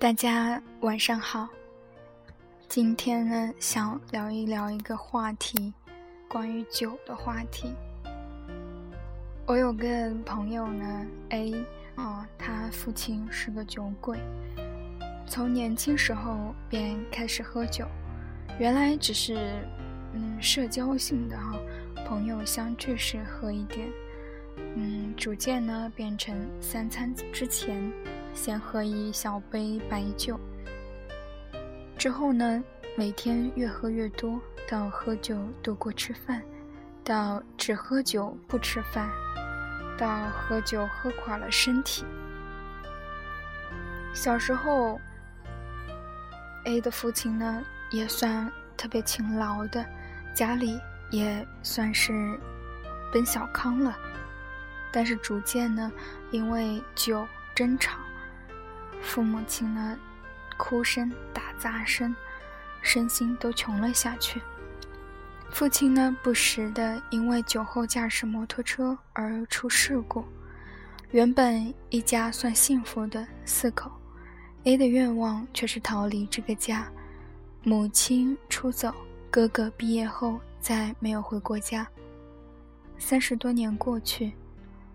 大家晚上好。今天呢，想聊一聊一个话题，关于酒的话题。我有个朋友呢，A 啊，他父亲是个酒鬼，从年轻时候便开始喝酒。原来只是嗯社交性的哈，朋友相聚时喝一点，嗯，逐渐呢变成三餐之前。先喝一小杯白酒，之后呢，每天越喝越多，到喝酒多过吃饭，到只喝酒不吃饭，到喝酒喝垮了身体。小时候，A 的父亲呢也算特别勤劳的，家里也算是奔小康了，但是逐渐呢，因为酒争吵。父母亲呢，哭声、打杂声，身心都穷了下去。父亲呢，不时的因为酒后驾驶摩托车而出事故。原本一家算幸福的四口，A 的愿望却是逃离这个家。母亲出走，哥哥毕业后再没有回过家。三十多年过去，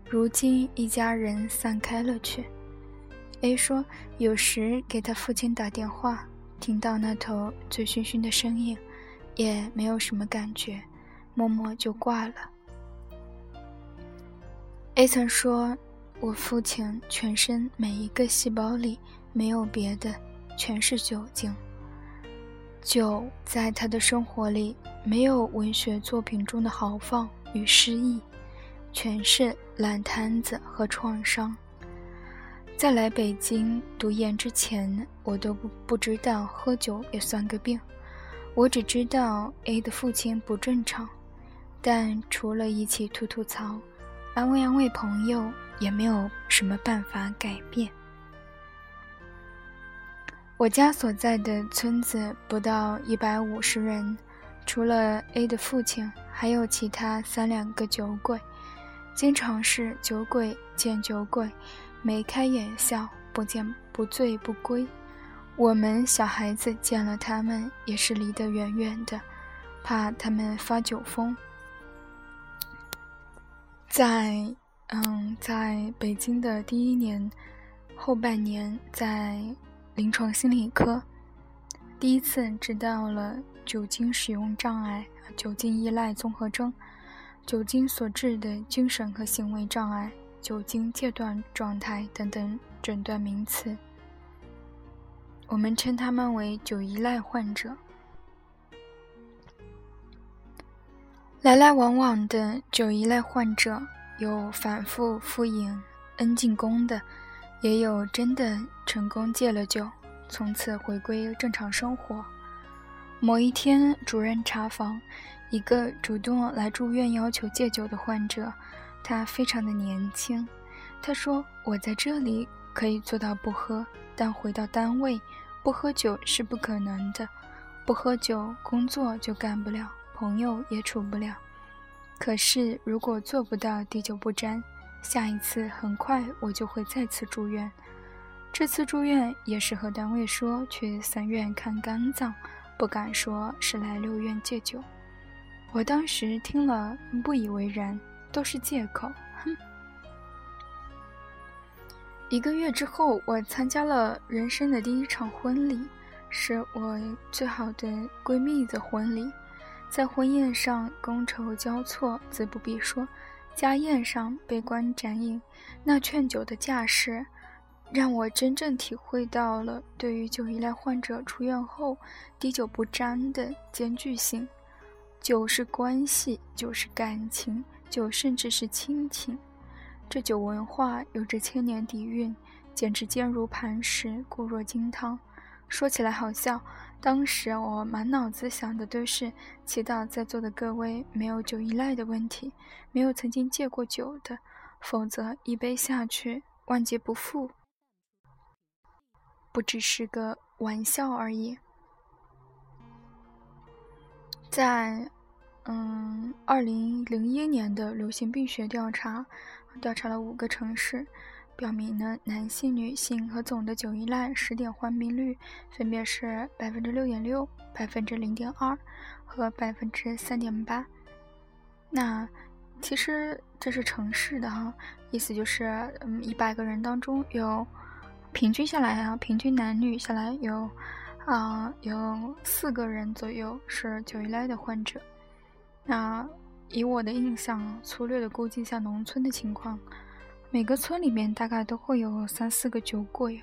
如今一家人散开了去。A 说：“有时给他父亲打电话，听到那头醉醺醺的声音，也没有什么感觉，默默就挂了。”A 曾说：“我父亲全身每一个细胞里没有别的，全是酒精。酒在他的生活里没有文学作品中的豪放与诗意，全是烂摊子和创伤。”在来北京读研之前，我都不不知道喝酒也算个病。我只知道 A 的父亲不正常，但除了一起吐吐槽、安慰安慰朋友，也没有什么办法改变。我家所在的村子不到一百五十人，除了 A 的父亲，还有其他三两个酒鬼，经常是酒鬼见酒鬼。眉开眼笑，不见不醉不归。我们小孩子见了他们，也是离得远远的，怕他们发酒疯。在嗯，在北京的第一年后半年，在临床心理科，第一次知道了酒精使用障碍、酒精依赖综合征、酒精所致的精神和行为障碍。酒精戒断状态等等诊断名词，我们称他们为酒依赖患者。来来往往的酒依赖患者，有反复复饮恩进宫的，也有真的成功戒了酒，从此回归正常生活。某一天，主任查房，一个主动来住院要求戒酒的患者。他非常的年轻，他说：“我在这里可以做到不喝，但回到单位不喝酒是不可能的。不喝酒，工作就干不了，朋友也处不了。可是如果做不到滴酒不沾，下一次很快我就会再次住院。这次住院也是和单位说去三院看肝脏，不敢说是来六院戒酒。我当时听了不以为然。”都是借口，哼！一个月之后，我参加了人生的第一场婚礼，是我最好的闺蜜的婚礼。在婚宴上觥筹交错，自不必说；家宴上悲观展影，那劝酒的架势，让我真正体会到了对于酒依赖患者出院后滴酒不沾的艰巨性。酒是关系，酒是感情。酒甚至是亲情，这酒文化有着千年底蕴，简直坚如磐石，固若金汤。说起来好笑，当时我满脑子想的都是祈祷在座的各位没有酒依赖的问题，没有曾经戒过酒的，否则一杯下去，万劫不复，不只是个玩笑而已。在。嗯，二零零一年的流行病学调查，调查了五个城市，表明呢，男性、女性和总的酒依赖十点患病率分别是百分之六点六、百分之零点二和百分之三点八。那其实这是城市的哈，意思就是，嗯，一百个人当中有平均下来啊，平均男女下来有啊有四个人左右是酒依赖的患者。那以我的印象，粗略的估计一下农村的情况。每个村里面大概都会有三四个酒鬼，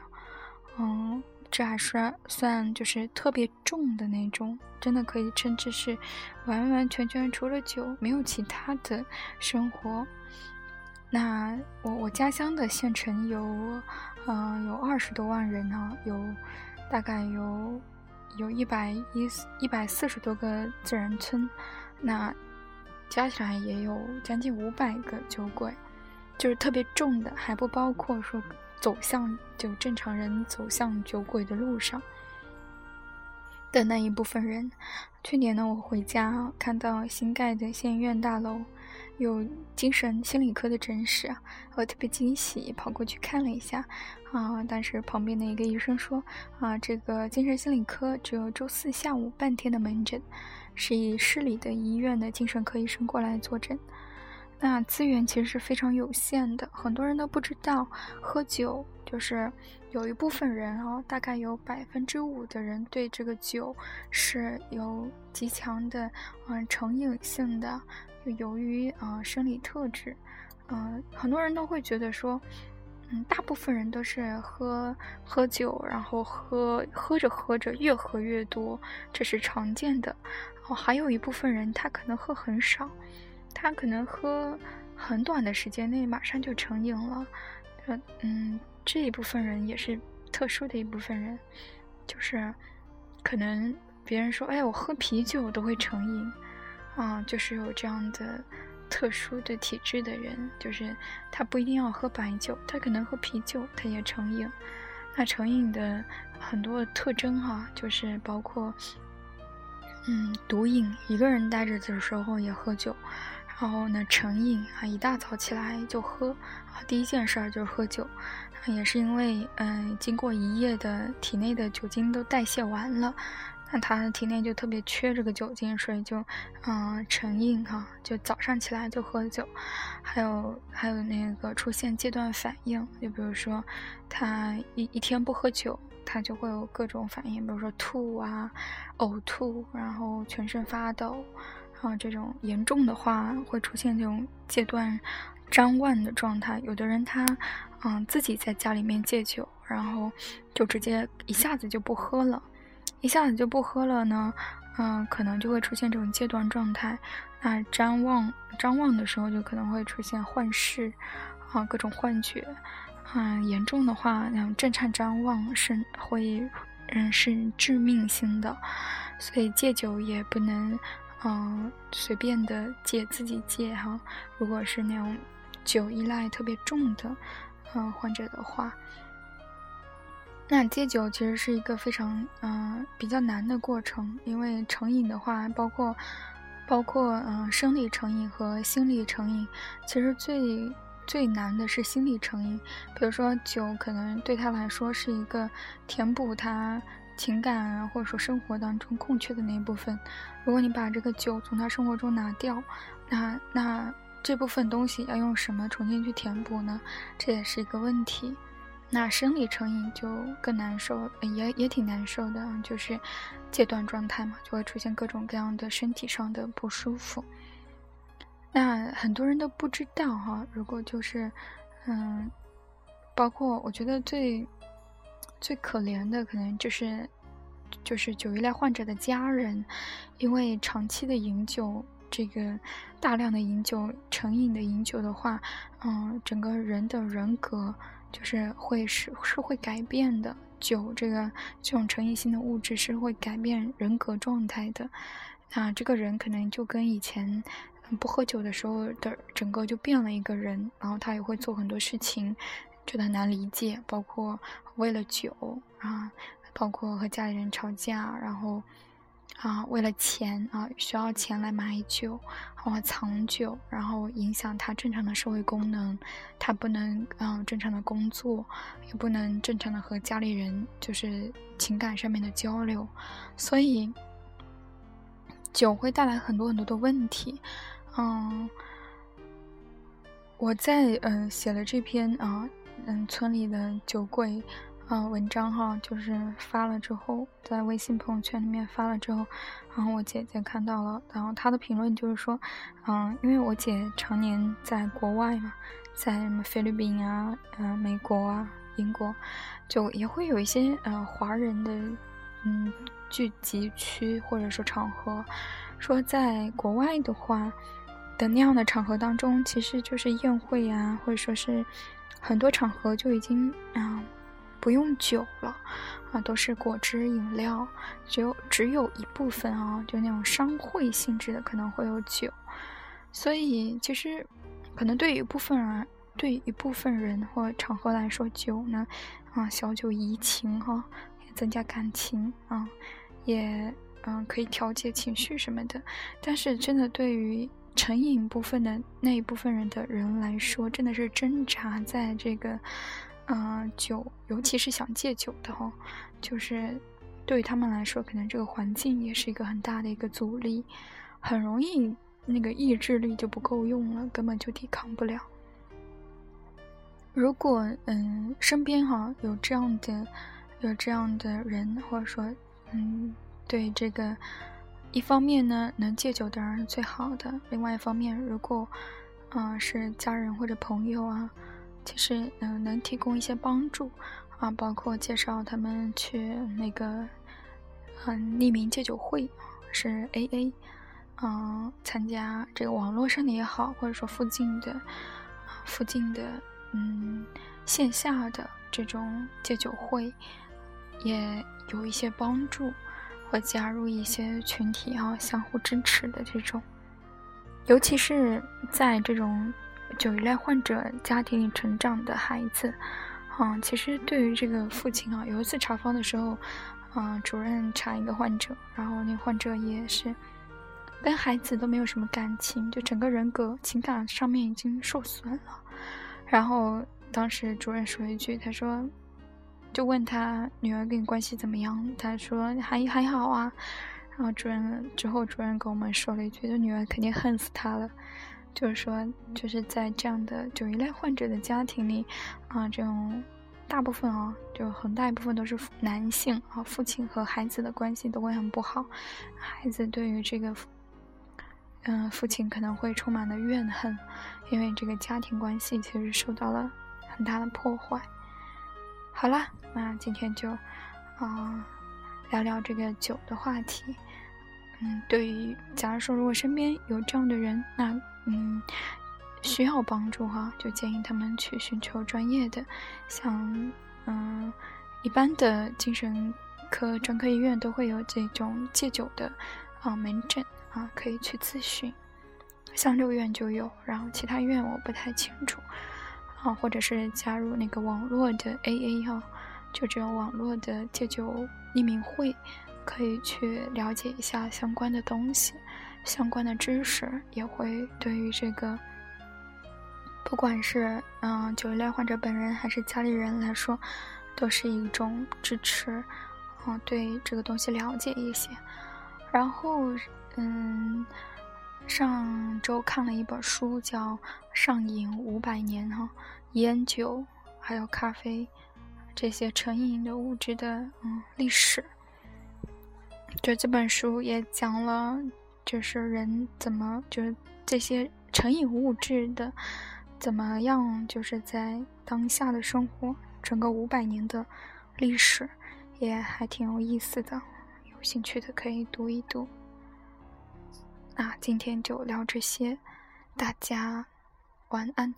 嗯，这还是算就是特别重的那种，真的可以称之是完完全全除了酒没有其他的生活。那我我家乡的县城有，嗯，有二十多万人呢，有大概有有一百一一百四十多个自然村，那加起来也有将近五百个酒鬼。就是特别重的，还不包括说走向就正常人走向酒鬼的路上的那一部分人。去年呢，我回家看到新盖的县医院大楼有精神心理科的诊室，我特别惊喜，跑过去看了一下啊。但是旁边的一个医生说啊，这个精神心理科只有周四下午半天的门诊，是以市里的医院的精神科医生过来坐诊。那资源其实是非常有限的，很多人都不知道，喝酒就是有一部分人啊，大概有百分之五的人对这个酒是有极强的嗯成瘾性的，就由于啊生理特质，嗯，很多人都会觉得说，嗯，大部分人都是喝喝酒，然后喝喝着喝着越喝越多，这是常见的，哦，还有一部分人他可能喝很少。他可能喝很短的时间内马上就成瘾了，呃，嗯，这一部分人也是特殊的一部分人，就是可能别人说，哎，我喝啤酒都会成瘾，啊，就是有这样的特殊的体质的人，就是他不一定要喝白酒，他可能喝啤酒他也成瘾。那成瘾的很多特征哈，就是包括，嗯，毒瘾，一个人待着的时候也喝酒。然后呢，成瘾啊，一大早起来就喝啊，第一件事儿就是喝酒，也是因为嗯，经过一夜的体内的酒精都代谢完了，那他体内就特别缺这个酒精，所以就嗯成瘾哈，就早上起来就喝酒，还有还有那个出现戒断反应，就比如说他一一天不喝酒，他就会有各种反应，比如说吐啊、呕吐，然后全身发抖。然啊，这种严重的话会出现这种戒断、张望的状态。有的人他，嗯，自己在家里面戒酒，然后就直接一下子就不喝了，一下子就不喝了呢，嗯，可能就会出现这种戒断状态。那张望、张望的时候就可能会出现幻视，啊，各种幻觉。嗯，严重的话，那种震颤张望是会，嗯，是致命性的，所以戒酒也不能。嗯，随便的戒自己戒哈。如果是那种酒依赖特别重的嗯患者的话，那戒酒其实是一个非常嗯比较难的过程，因为成瘾的话，包括包括嗯生理成瘾和心理成瘾，其实最最难的是心理成瘾。比如说酒可能对他来说是一个填补他。情感啊，或者说生活当中空缺的那一部分，如果你把这个酒从他生活中拿掉，那那这部分东西要用什么重新去填补呢？这也是一个问题。那生理成瘾就更难受，也也挺难受的，就是戒断状态嘛，就会出现各种各样的身体上的不舒服。那很多人都不知道哈，如果就是嗯，包括我觉得最。最可怜的可能就是，就是酒依赖患者的家人，因为长期的饮酒，这个大量的饮酒、成瘾的饮酒的话，嗯，整个人的人格就是会是是会改变的。酒这个这种成瘾性的物质是会改变人格状态的，那这个人可能就跟以前不喝酒的时候的整个就变了一个人，然后他也会做很多事情。觉得很难理解，包括为了酒啊，包括和家里人吵架，然后啊，为了钱啊，需要钱来买酒，啊，藏酒，然后影响他正常的社会功能，他不能啊正常的工作，也不能正常的和家里人就是情感上面的交流，所以酒会带来很多很多的问题。嗯，我在嗯写了这篇啊嗯村里的酒鬼。啊，文章哈，就是发了之后，在微信朋友圈里面发了之后，然后我姐姐看到了，然后她的评论就是说，嗯，因为我姐常年在国外嘛，在什么菲律宾啊、呃美国啊、英国，就也会有一些呃华人的嗯聚集区或者说场合，说在国外的话的那样的场合当中，其实就是宴会啊，或者说是很多场合就已经啊。不用酒了，啊，都是果汁饮料，只有只有一部分啊，就那种商会性质的可能会有酒，所以其实可能对于一部分人，对于一部分人或场合来说，酒呢，啊，小酒怡情哈，增加感情啊，也嗯可以调节情绪什么的，但是真的对于成瘾部分的那一部分人的人来说，真的是挣扎在这个。嗯，酒，尤其是想戒酒的哈，就是对于他们来说，可能这个环境也是一个很大的一个阻力，很容易那个意志力就不够用了，根本就抵抗不了。如果嗯身边哈有这样的有这样的人，或者说嗯对这个一方面呢能戒酒当然是最好的，另外一方面如果嗯是家人或者朋友啊。其实，嗯，能提供一些帮助啊，包括介绍他们去那个，嗯，匿名戒酒会，是 AA，嗯，参加这个网络上的也好，或者说附近的，附近的，嗯，线下的这种戒酒会，也有一些帮助，或加入一些群体啊，相互支持的这种，尤其是在这种。酒依赖患者家庭里成长的孩子，啊，其实对于这个父亲啊，有一次查房的时候，啊，主任查一个患者，然后那患者也是跟孩子都没有什么感情，就整个人格情感上面已经受损了。然后当时主任说一句，他说，就问他女儿跟你关系怎么样？他说还还好啊。然后主任之后主任跟我们说了一句，这女儿肯定恨死他了。就是说，就是在这样的酒依赖患者的家庭里，啊，这种大部分啊，就很大一部分都是男性啊，父亲和孩子的关系都会很不好，孩子对于这个，嗯，父亲可能会充满了怨恨，因为这个家庭关系其实受到了很大的破坏。好了，那今天就啊聊聊这个酒的话题。嗯，对于假如说如果身边有这样的人，那嗯需要帮助哈，就建议他们去寻求专业的，像嗯一般的精神科专科医院都会有这种戒酒的啊门诊啊，可以去咨询。像六院就有，然后其他院我不太清楚啊，或者是加入那个网络的 AA 哈，就这种网络的戒酒匿名会。可以去了解一下相关的东西，相关的知识也会对于这个，不管是嗯酒依赖患者本人还是家里人来说，都是一种支持，嗯，对这个东西了解一些。然后嗯，上周看了一本书，叫《上瘾五百年》哈，烟酒还有咖啡这些成瘾的物质的嗯历史。就这本书也讲了，就是人怎么就是这些成瘾物质的怎么样，就是在当下的生活，整个五百年的历史也还挺有意思的，有兴趣的可以读一读。那今天就聊这些，大家晚安。